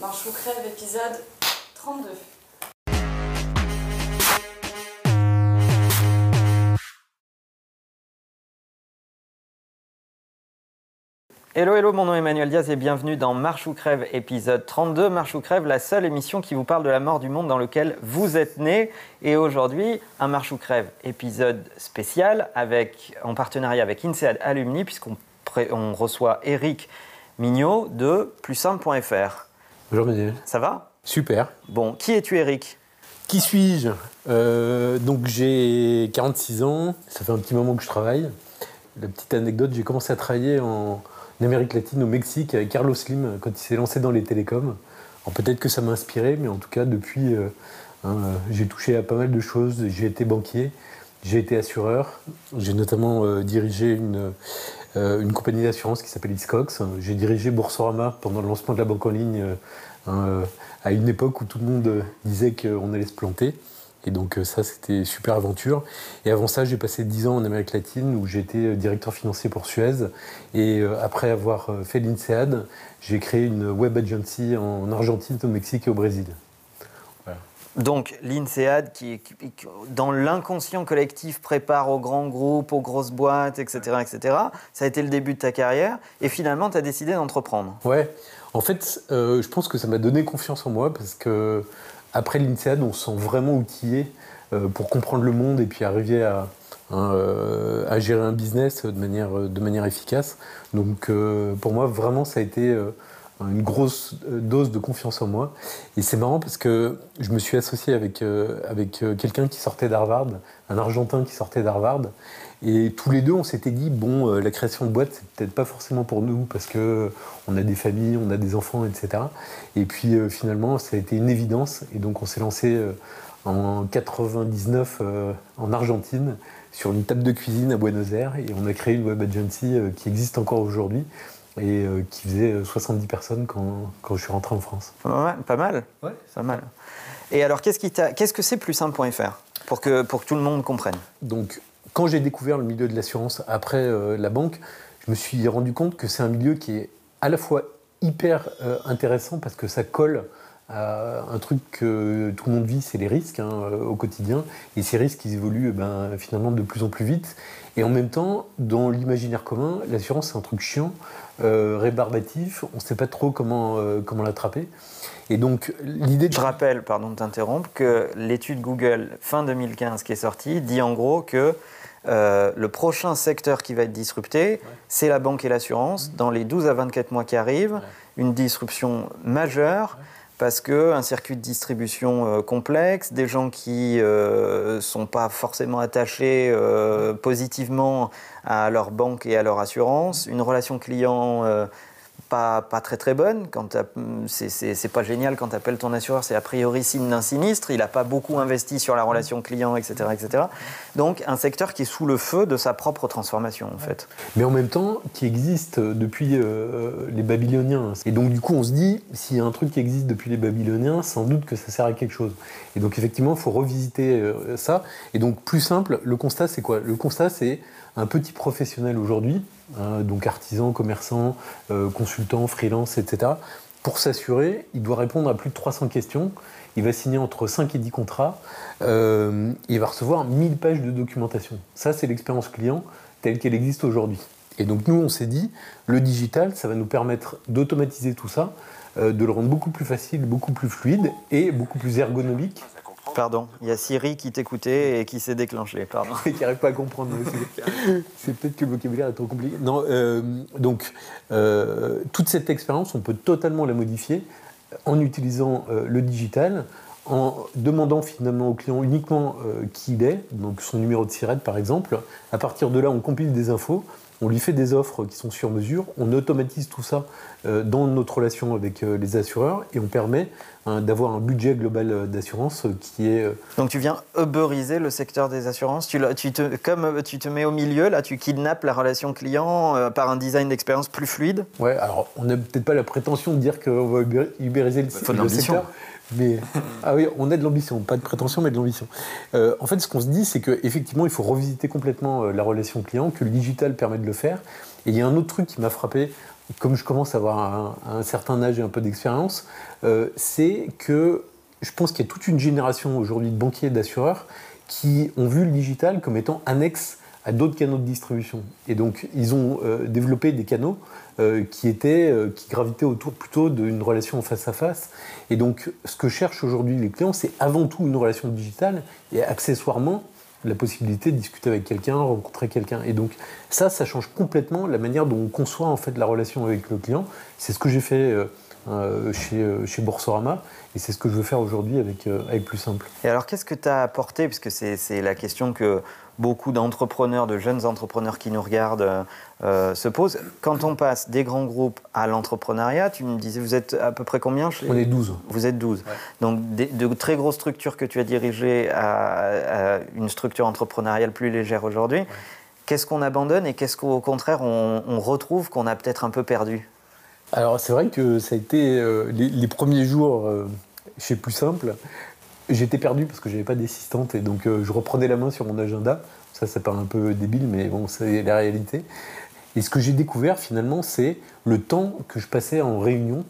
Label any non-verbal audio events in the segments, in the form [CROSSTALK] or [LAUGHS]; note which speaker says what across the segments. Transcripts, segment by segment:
Speaker 1: Marche ou crève, épisode 32.
Speaker 2: Hello, hello, mon nom est Emmanuel Diaz et bienvenue dans Marche ou Crève, épisode 32. Marche ou Crève, la seule émission qui vous parle de la mort du monde dans lequel vous êtes né. Et aujourd'hui, un Marche ou Crève, épisode spécial avec, en partenariat avec INSEAD Alumni, puisqu'on reçoit Eric Mignot de plussimple.fr.
Speaker 3: Bonjour Manuel.
Speaker 2: Ça va?
Speaker 3: Super.
Speaker 2: Bon, qui es-tu Eric?
Speaker 3: Qui suis-je? Euh, Donc j'ai 46 ans, ça fait un petit moment que je travaille. La petite anecdote, j'ai commencé à travailler en Amérique latine, au Mexique, avec Carlos Slim, quand il s'est lancé dans les télécoms. Alors peut-être que ça m'a inspiré, mais en tout cas, depuis, euh, hein, euh, j'ai touché à pas mal de choses. J'ai été banquier, j'ai été assureur, j'ai notamment euh, dirigé une, une compagnie d'assurance qui s'appelle Iscox. J'ai dirigé Boursorama pendant le lancement de la banque en ligne euh, euh, à une époque où tout le monde euh, disait qu'on allait se planter. Et donc euh, ça, c'était super aventure. Et avant ça, j'ai passé 10 ans en Amérique latine où j'étais euh, directeur financier pour Suez. Et euh, après avoir euh, fait l'INSEAD, j'ai créé une web agency en Argentine, au Mexique et au Brésil.
Speaker 2: Donc, l'INSEAD, qui, qui- dans l'inconscient collectif, prépare aux grands groupes, aux grosses boîtes, etc., etc. Ça a été le début de ta carrière. Et finalement, tu as décidé d'entreprendre.
Speaker 3: Ouais, en fait, euh, je pense que ça m'a donné confiance en moi parce que après l'INSEAD, on se sent vraiment outillé euh, pour comprendre le monde et puis arriver à, euh, gérer un business de manière, efficace. Donc pour moi, vraiment, ça a été une grosse euh, dose de confiance en moi. Et c'est marrant parce que je me suis associé avec, euh, euh, quelqu'un qui sortait d'Harvard, un Argentin qui sortait d'Harvard. Et tous les deux, on s'était dit, bon, euh, la création de boîte, c'est peut-être pas forcément pour nous parce que on a des familles, on a des enfants, etc. Et puis euh, finalement, ça a été une évidence. Et donc, on s'est lancé euh, en 99 euh, en Argentine sur une table de cuisine à Buenos Aires et on a créé une web agency euh, qui existe encore aujourd'hui et euh, qui faisait euh, 70 personnes quand, quand je suis rentré en France.
Speaker 2: Pas mal. Pas mal.
Speaker 3: Ouais.
Speaker 2: Pas mal. Et alors, qu'est-ce, qui t'a- qu'est-ce que c'est plussimple.fr pour que, pour que tout le monde comprenne?
Speaker 3: Donc, quand j'ai découvert le milieu de l'assurance après euh, la banque, je me suis rendu compte que c'est un milieu qui est à la fois hyper euh, intéressant parce que ça colle à un truc que tout le monde vit, c'est les risques hein, euh, au quotidien. Et ces risques, ils évoluent eh ben, finalement de plus en plus vite. Et en même temps, dans l'imaginaire commun, l'assurance, c'est un truc chiant, euh, rébarbatif, on ne sait pas trop comment, euh, comment l'attraper. Et donc, l'idée de...
Speaker 2: Je rappelle, pardon de t'interrompre, que l'étude Google fin 2015 qui est sortie dit en gros que euh, le prochain secteur qui va être disrupté, c'est la banque et l'assurance. Dans les 12 à 24 mois qui arrivent, une disruption majeure parce que un circuit de distribution euh, complexe, des gens qui ne sont pas forcément attachés euh, positivement à leur banque et à leur assurance, une relation client euh, pas, très très bonne. Quand c'est pas génial quand tu appelles ton assureur, c'est a priori signe d'un sinistre. Il n'a pas beaucoup investi sur la relation client, etc., etc. Donc un secteur qui est sous le feu de sa propre transformation en fait.
Speaker 3: mais en même temps qui existe depuis euh, les Babyloniens. Et donc du coup, on se dit, s'il y a un truc qui existe depuis les Babyloniens, sans doute que ça sert à quelque chose. Et donc effectivement, il faut revisiter euh, ça. Et donc plus simple, le constat, c'est quoi? Le constat, c'est un petit professionnel aujourd'hui, hein, donc artisan, commerçant, euh, consultant, freelance, etc. Pour s'assurer, il doit répondre à plus de 300 questions. Il va signer entre 5 et 10 contrats. euh, il va recevoir 1000 pages de documentation. Ça, c'est l'expérience client telle qu'elle existe aujourd'hui. Et donc nous, on s'est dit, le digital, ça va nous permettre d'automatiser tout ça, euh, de le rendre beaucoup plus facile, beaucoup plus fluide et beaucoup plus ergonomique.
Speaker 2: Pardon, il y a Siri qui t'écoutait et qui s'est déclenché. Pardon.
Speaker 3: et [LAUGHS] qui n'arrive pas à comprendre. aussi. C'est peut-être que le vocabulaire est trop compliqué. Non, euh, donc, euh, toute cette expérience, on peut totalement la modifier en utilisant euh, le digital, en demandant finalement au client uniquement euh, qui il est, donc son numéro de SIRET par exemple. À partir de là, on compile des infos, on lui fait des offres qui sont sur mesure, on automatise tout ça dans notre relation avec les assureurs et on permet d'avoir un budget global euh, d'assurance euh, qui est euh,
Speaker 2: Donc tu viens uberiser le secteur des assurances. Tu, tu te, comme tu te mets au milieu, là, tu kidnappes la relation client euh, par un design d'expérience plus fluide.
Speaker 3: Ouais, alors on n'a peut-être pas la prétention de dire qu'on va ubériser le,
Speaker 2: Faut de
Speaker 3: le
Speaker 2: l'ambition.
Speaker 3: secteur, mais [LAUGHS] ah oui, on a de l'ambition, pas de prétention, mais de l'ambition. Euh, en fait, ce qu'on se dit, c'est qu'effectivement, il faut revisiter complètement la relation client, que le digital permet de le faire. Et il y a un autre truc qui m'a frappé comme je commence à avoir un, certain âge et un peu d'expérience, c'est que je pense qu'il y a toute une génération aujourd'hui de banquiers et d'assureurs qui ont vu le digital comme étant annexe à d'autres canaux de distribution. Et donc, ils ont euh, développé des canaux euh, qui, étaient, euh, qui gravitaient autour plutôt d'une relation face à face. Et donc, ce que cherchent aujourd'hui les clients, c'est avant tout une relation digitale et accessoirement la possibilité de discuter avec quelqu'un, rencontrer quelqu'un. Et donc, ça, ça change complètement la manière dont on conçoit en fait la relation avec le client. C'est ce que j'ai fait euh, chez, euh, chez Boursorama. Et c'est ce que je veux faire aujourd'hui avec, euh, avec Plus Simple.
Speaker 2: Et alors, qu'est-ce que tu as apporté? Puisque c'est la question que beaucoup d'entrepreneurs, de jeunes entrepreneurs qui nous regardent se posent. Quand on passe des grands groupes à l'entrepreneuriat, tu me disais, vous êtes à peu près combien
Speaker 3: On est 12.
Speaker 2: Vous êtes 12. Donc, de très grosses structures que tu as dirigées à, une structure entrepreneuriale plus légère aujourd'hui. Qu'est-ce qu'on abandonne et qu'est-ce qu'au contraire on retrouve qu'on a peut-être un peu perdu?
Speaker 3: Alors c'est vrai que ça a été euh, les, premiers jours euh, chez Plus Simple. J'étais perdu parce que j'avais pas d'assistante et donc euh, je reprenais la main sur mon agenda. Ça, ça paraît un peu débile, mais bon, c'est la réalité. Et ce que j'ai découvert finalement, c'est le temps que je passais en réunion,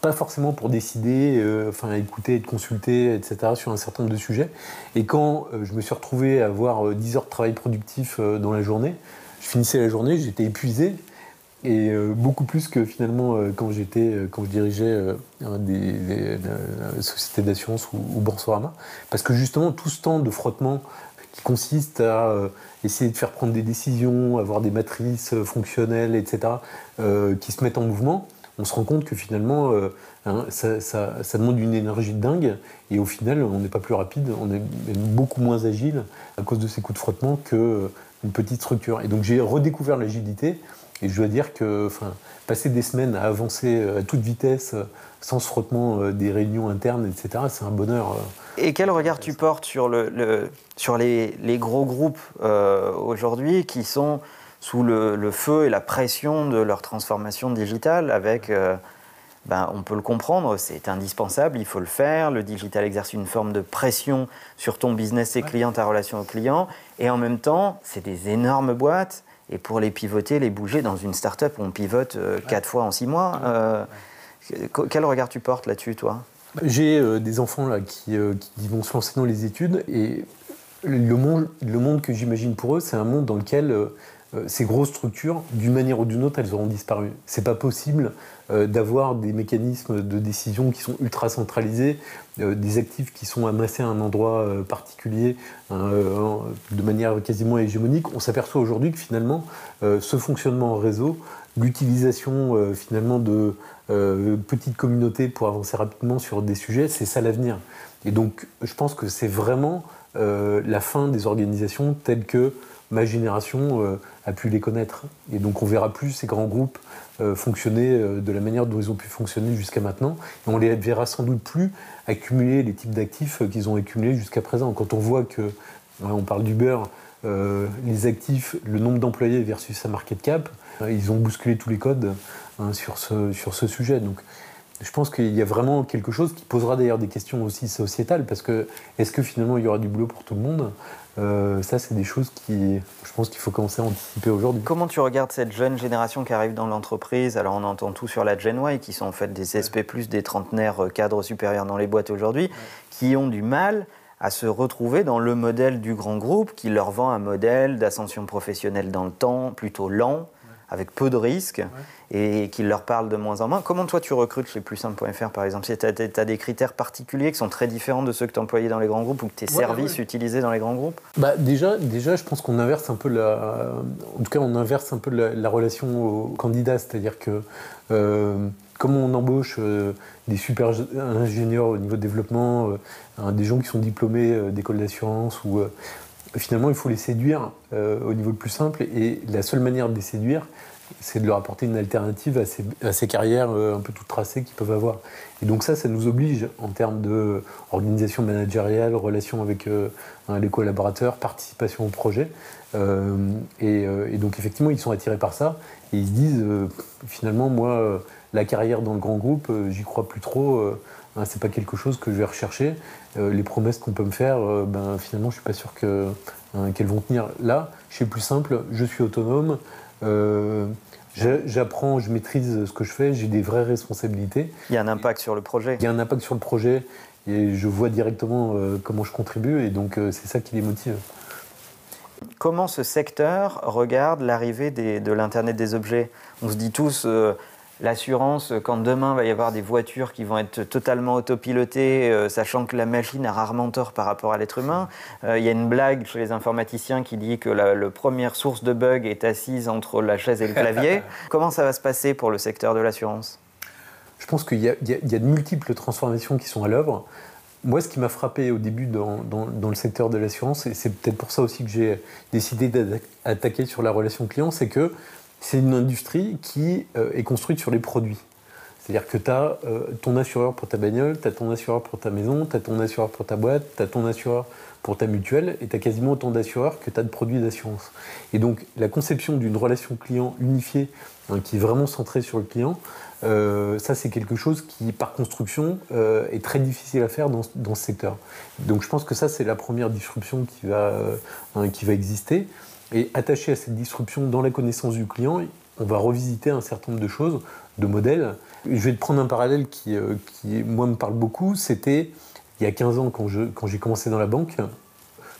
Speaker 3: pas forcément pour décider, enfin écouter, être consulté, etc. sur un certain nombre de sujets. Et quand je me suis retrouvé à avoir 10 heures de travail productif dans la journée, je finissais la journée, j'étais épuisé et euh, beaucoup plus que finalement euh, quand j'étais, euh, quand je dirigeais des, sociétés d'assurance ou, ou, parce que justement tout ce temps de frottement qui consiste à essayer de faire prendre des décisions, avoir des matrices fonctionnelles, etc., qui se mettent en mouvement, on se rend compte que finalement hein, ça, ça, demande une énergie de dingue, et au final on n'est pas plus rapide, on est beaucoup moins agile à cause de ces coups de frottement qu'une petite structure. Et donc j'ai redécouvert l'agilité et je dois dire que enfin, passer des semaines à avancer euh, à toute vitesse, euh, sans frottement euh, des réunions internes, etc., c'est un bonheur.
Speaker 2: Et quel regard tu portes sur, le, sur les, les, gros groupes aujourd'hui qui sont sous le, feu et la pression de leur transformation digitale avec... ben, on peut le comprendre, c'est indispensable, il faut le faire. Le digital exerce une forme de pression sur ton business et client, ta relation au client. Et en même temps, c'est des énormes boîtes et pour les pivoter, les bouger dans une start-up, on pivote euh, quatre fois en six mois. Euh, quel regard tu portes là-dessus, toi?
Speaker 3: J'ai euh, des enfants là, qui, qui, vont se lancer dans les études et le monde, le monde que j'imagine pour eux, c'est un monde dans lequel ces grosses structures, d'une manière ou d'une autre, elles auront disparu. C'est pas possible euh, d'avoir des mécanismes de décision qui sont ultra centralisés, euh, des actifs qui sont amassés à un endroit euh, particulier de manière quasiment hégémonique. On s'aperçoit aujourd'hui que finalement, ce fonctionnement en réseau, l'utilisation finalement de petites communautés pour avancer rapidement sur des sujets, c'est ça l'avenir. Et donc, je pense que c'est vraiment la fin des organisations telles que ma génération a pu les connaître. Et donc on verra plus ces grands groupes euh, fonctionner euh, de la manière dont ils ont pu fonctionner jusqu'à maintenant. Et on les verra sans doute plus accumuler les types d'actifs euh, qu'ils ont accumulés jusqu'à présent. Quand on voit que, on parle d'Uber, les actifs, le nombre d'employés versus sa market cap, ils ont bousculé tous les codes hein, sur, ce, sujet. Je pense qu'il y a vraiment quelque chose qui posera d'ailleurs des questions aussi sociétales, parce que est-ce que finalement il y aura du boulot pour tout le monde? Euh, ça, c'est des choses qui, je pense qu'il faut commencer à anticiper aujourd'hui.
Speaker 2: Comment tu regardes cette jeune génération qui arrive dans l'entreprise? Alors, on entend tout sur la Gen Y, qui sont en fait des SP+, des trentenaires euh, cadres supérieurs dans les boîtes aujourd'hui, qui ont du mal à se retrouver dans le modèle du grand groupe qui leur vend un modèle d'ascension professionnelle dans le temps plutôt lent, avec peu de risques et qui leur parlent de moins en moins. Comment toi tu recrutes chez plussimple.fr par exemple? Tu as, des critères particuliers qui sont très différents de ceux que tu employais dans les grands groupes ou que tes services utilisés dans les grands groupes?
Speaker 3: Bah, déjà, déjà, je pense qu'on inverse un peu la. En tout cas, on inverse un peu la, relation aux candidats, c'est-à-dire que. Euh, comme on embauche euh, des super ingénieurs au niveau de développement, euh, des gens qui sont diplômés d'école d'assurance, ou finalement il faut les séduire au niveau le plus simple, et la seule manière de les séduire, c'est de leur apporter une alternative à ces, carrières euh, un peu toutes tracées qu'ils peuvent avoir. Et donc ça, ça nous oblige en termes d'organisation managériale, relation avec euh, les collaborateurs, participation au projet. Euh, et, donc effectivement, ils sont attirés par ça et ils se disent finalement, moi, la carrière dans le grand groupe, j'y crois plus trop. Hein, c'est pas quelque chose que je vais rechercher. les promesses qu'on peut me faire, ben, finalement, je suis pas sûr hein, qu'elles vont tenir. Là, chez Plus Simple, je suis autonome. Euh, J'apprends, je maîtrise ce que je fais, j'ai des vraies responsabilités.
Speaker 2: Il y a un impact sur le projet.
Speaker 3: Il y a un impact sur le projet et je vois directement euh, comment je contribue et donc euh, c'est ça qui les motive.
Speaker 2: Comment ce secteur regarde l'arrivée de l'Internet des objets? On se dit tous, euh, l'assurance, quand demain il va y avoir des voitures qui vont être totalement autopilotées, sachant que la machine a rarement tort par rapport à l'être humain. Il y a une blague chez les informaticiens qui dit que la, première source de bug est assise entre la chaise et le clavier. [LAUGHS] Comment ça va se passer pour le secteur de l'assurance?
Speaker 3: Je pense qu'il y, a de multiples transformations qui sont à l'œuvre. Moi, ce qui m'a frappé au début dans, le secteur de l'assurance, et c'est peut-être pour ça aussi que j'ai décidé d'attaquer sur la relation client, c'est que c'est une industrie qui euh, est construite sur les produits. C'est-à-dire que tu as euh, ton assureur pour ta bagnole, tu as ton assureur pour ta maison, tu as ton assureur pour ta boîte, tu as ton assureur pour ta mutuelle, et tu as quasiment autant d'assureurs que tu as de produits d'assurance. Et donc, la conception d'une relation client unifiée, hein, qui est vraiment centrée sur le client, euh, ça, c'est quelque chose qui, par construction, est très difficile à faire dans, ce secteur. Donc, je pense que ça, c'est la première disruption qui va, hein, qui va exister. Et attaché à cette disruption dans la connaissance du client, on va revisiter un certain nombre de choses, de modèles. Je vais te prendre un parallèle qui, qui moi, me parle beaucoup. C'était il y a 15 ans, quand j'ai quand commencé dans la banque,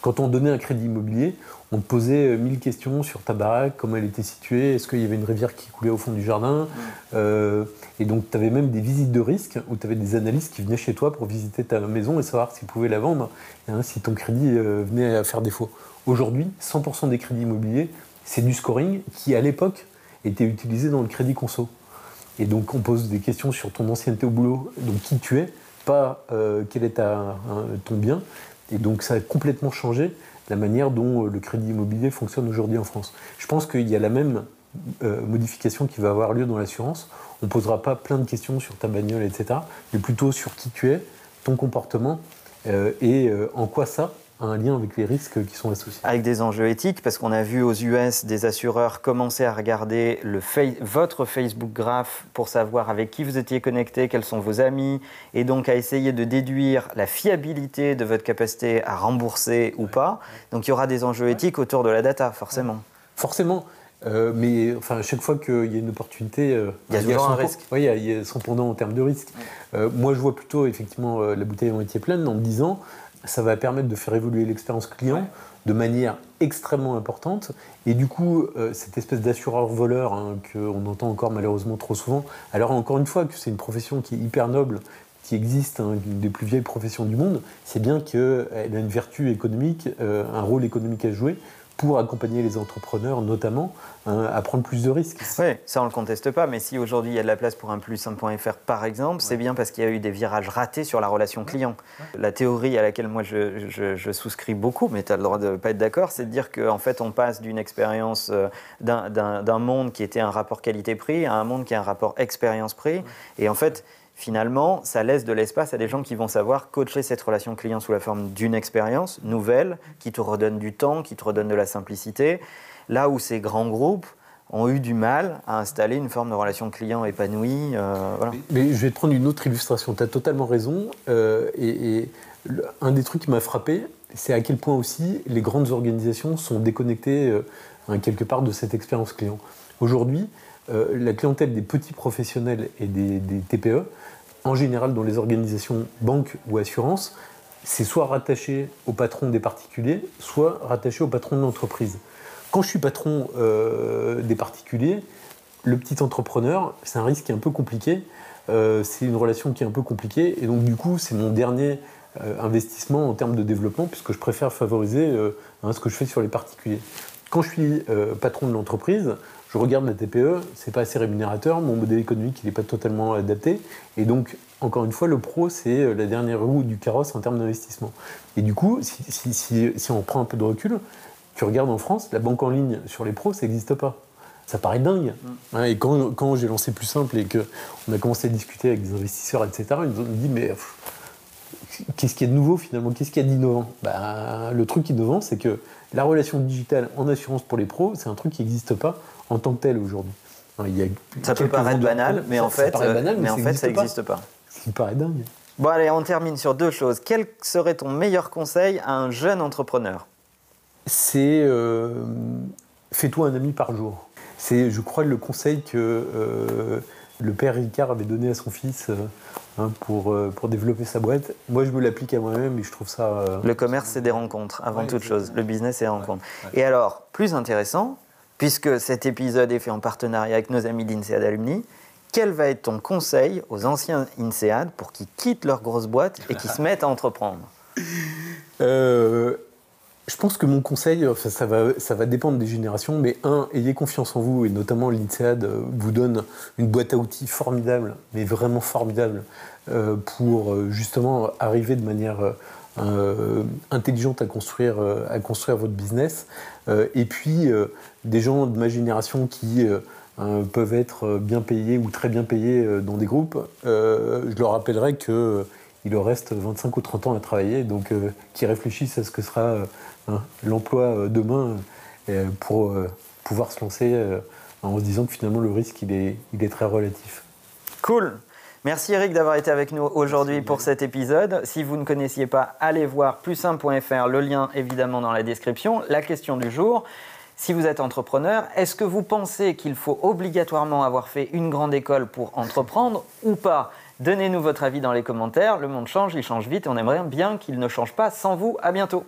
Speaker 3: quand on donnait un crédit immobilier, on te posait 1000 euh, questions sur ta baraque, comment elle était située, est-ce qu'il y avait une rivière qui coulait au fond du jardin. Euh, et donc, tu avais même des visites de risque où tu avais des analystes qui venaient chez toi pour visiter ta maison et savoir s'ils pouvaient la vendre, hein, si ton crédit euh, venait à faire défaut. Aujourd'hui, 100% des crédits immobiliers, c'est du scoring qui, à l'époque, était utilisé dans le crédit conso. Et donc, on pose des questions sur ton ancienneté au boulot, donc qui tu es, pas quel est ta, ton bien, et donc ça a complètement changé la manière dont euh, le crédit immobilier fonctionne aujourd'hui en France. Je pense qu'il y a la même euh, modification qui va avoir lieu dans l'assurance. On ne posera pas plein de questions sur ta bagnole, etc., mais plutôt sur qui tu es, ton comportement euh, et en quoi ça un lien avec les risques qui sont associés.
Speaker 2: Avec des enjeux éthiques, parce qu'on a vu aux US des assureurs commencer à regarder le votre Facebook Graph pour savoir avec qui vous étiez connecté, quels sont vos amis, et donc à essayer de déduire la fiabilité de votre capacité à rembourser ou pas. Donc il y aura des enjeux éthiques autour de la data, forcément.
Speaker 3: Forcément. Euh, mais enfin, à chaque fois qu'il y a une opportunité,
Speaker 2: euh, il y a toujours un risque.
Speaker 3: Oui, il y, a son pendant en termes de risque. Euh, moi, je vois plutôt effectivement la bouteille en moitié pleine en me disant ça va permettre de faire évoluer l'expérience client de manière extrêmement importante. Et du coup, euh, cette espèce d'assureur-voleur hein, qu'on entend encore malheureusement trop souvent, alors encore une fois que c'est une profession qui est hyper noble, qui existe, hein, une des plus vieilles professions du monde, c'est bien qu'elle a une vertu économique, euh, un rôle économique à jouer, pour accompagner les entrepreneurs, notamment, hein, à prendre plus de risques.
Speaker 2: Oui, ça on ne le conteste pas, mais si aujourd'hui il y a de la place pour un plus 1.fr par exemple, c'est bien parce qu'il y a eu des virages ratés sur la relation client. La théorie à laquelle moi je, souscris beaucoup, mais tu as le droit de ne pas être d'accord, c'est de dire qu'en fait on passe d'une expérience, euh, d'un monde qui était un rapport qualité-prix à un monde qui est un rapport expérience-prix. Et en fait, finalement, ça laisse de l'espace à des gens qui vont savoir coacher cette relation client sous la forme d'une expérience nouvelle, qui te redonne du temps, qui te redonne de la simplicité. Là où ces grands groupes ont eu du mal à installer une forme de relation client épanouie. Euh,
Speaker 3: mais, je vais te prendre une autre illustration. Tu as totalement raison. Euh, et, un des trucs qui m'a frappé, c'est à quel point aussi les grandes organisations sont déconnectées euh, quelque part de cette expérience client. Aujourd'hui, la clientèle des petits professionnels et des TPE en général dans les organisations banques ou assurances, c'est soit rattaché au patron des particuliers, soit rattaché au patron de l'entreprise. Quand je suis patron euh, des particuliers, le petit entrepreneur, c'est un risque qui est un peu compliqué, euh, c'est une relation qui est un peu compliquée, et donc du coup, c'est mon dernier euh, investissement en termes de développement, puisque je préfère favoriser hein, ce que je fais sur les particuliers. Quand je suis patron de l'entreprise, je regarde la TPE, c'est pas assez rémunérateur, mon modèle économique il n'est pas totalement adapté, et donc encore une fois le pro c'est euh, la dernière roue du carrosse en termes d'investissement. Et du coup, si, on prend un peu de recul, tu regardes en France, la banque en ligne sur les pros ça n'existe pas. Ça paraît dingue. Mm. et quand, j'ai lancé plus simple et qu'on a commencé à discuter avec des investisseurs, etc., ils nous ont dit mais qu'est-ce qu'il y a de nouveau finalement? Qu'est-ce qu'il y a d'innovant? Bah, Le truc innovant, c'est que la relation digitale en assurance pour les pros, c'est un truc qui n'existe pas en tant que tel aujourd'hui.
Speaker 2: Ça peut paraître banal, mais en fait, mais, en fait, ça n'existe pas.
Speaker 3: Ce qui paraît dingue.
Speaker 2: Bon, allez, on termine sur deux choses. Quel serait ton meilleur conseil à un jeune entrepreneur?
Speaker 3: C'est euh, fais-toi un ami par jour. c'est, je crois, le conseil que euh, le père Ricard avait donné à son fils euh, hein, pour, euh, pour développer sa boîte. Moi, je me l'applique à moi-même et je trouve ça. euh,
Speaker 2: Le commerce, c'est des rencontres, avant
Speaker 3: Ouais,
Speaker 2: toute chose. Le business, c'est des rencontres.
Speaker 3: ouais.
Speaker 2: Et alors, plus intéressant, puisque cet épisode est fait en partenariat avec nos amis d'INSEAD Alumni, quel va être ton conseil aux anciens INSEAD pour qu'ils quittent leur grosse boîte et qu'ils se mettent à entreprendre?
Speaker 3: Euh, je pense que mon conseil, ça, va, ça va dépendre des générations, mais un, ayez confiance en vous, et notamment l'INSEAD euh, vous donne une boîte à outils formidable, mais vraiment formidable, euh, pour justement arriver de manière intelligente à construire, à construire votre business. Et puis, des gens de ma génération qui euh, euh, peuvent être euh, bien payés ou très bien payés euh, dans des groupes, euh, je leur rappellerai que il leur reste 25 ou 30 ans à travailler, donc euh, qui réfléchissent à ce que sera euh, hein, l'emploi euh, demain euh, pour euh, pouvoir se lancer euh, en se disant que finalement le risque il est, il est très relatif.
Speaker 2: Cool Merci Eric d'avoir été avec nous aujourd'hui pour cet épisode. Si vous ne connaissiez pas, allez voir plus1.fr, le lien évidemment dans la description. La question du jour, si vous êtes entrepreneur, est-ce que vous pensez qu'il faut obligatoirement avoir fait une grande école pour entreprendre ou pas? Donnez-nous votre avis dans les commentaires. Le monde change, il change vite et on aimerait bien qu'il ne change pas sans vous. À bientôt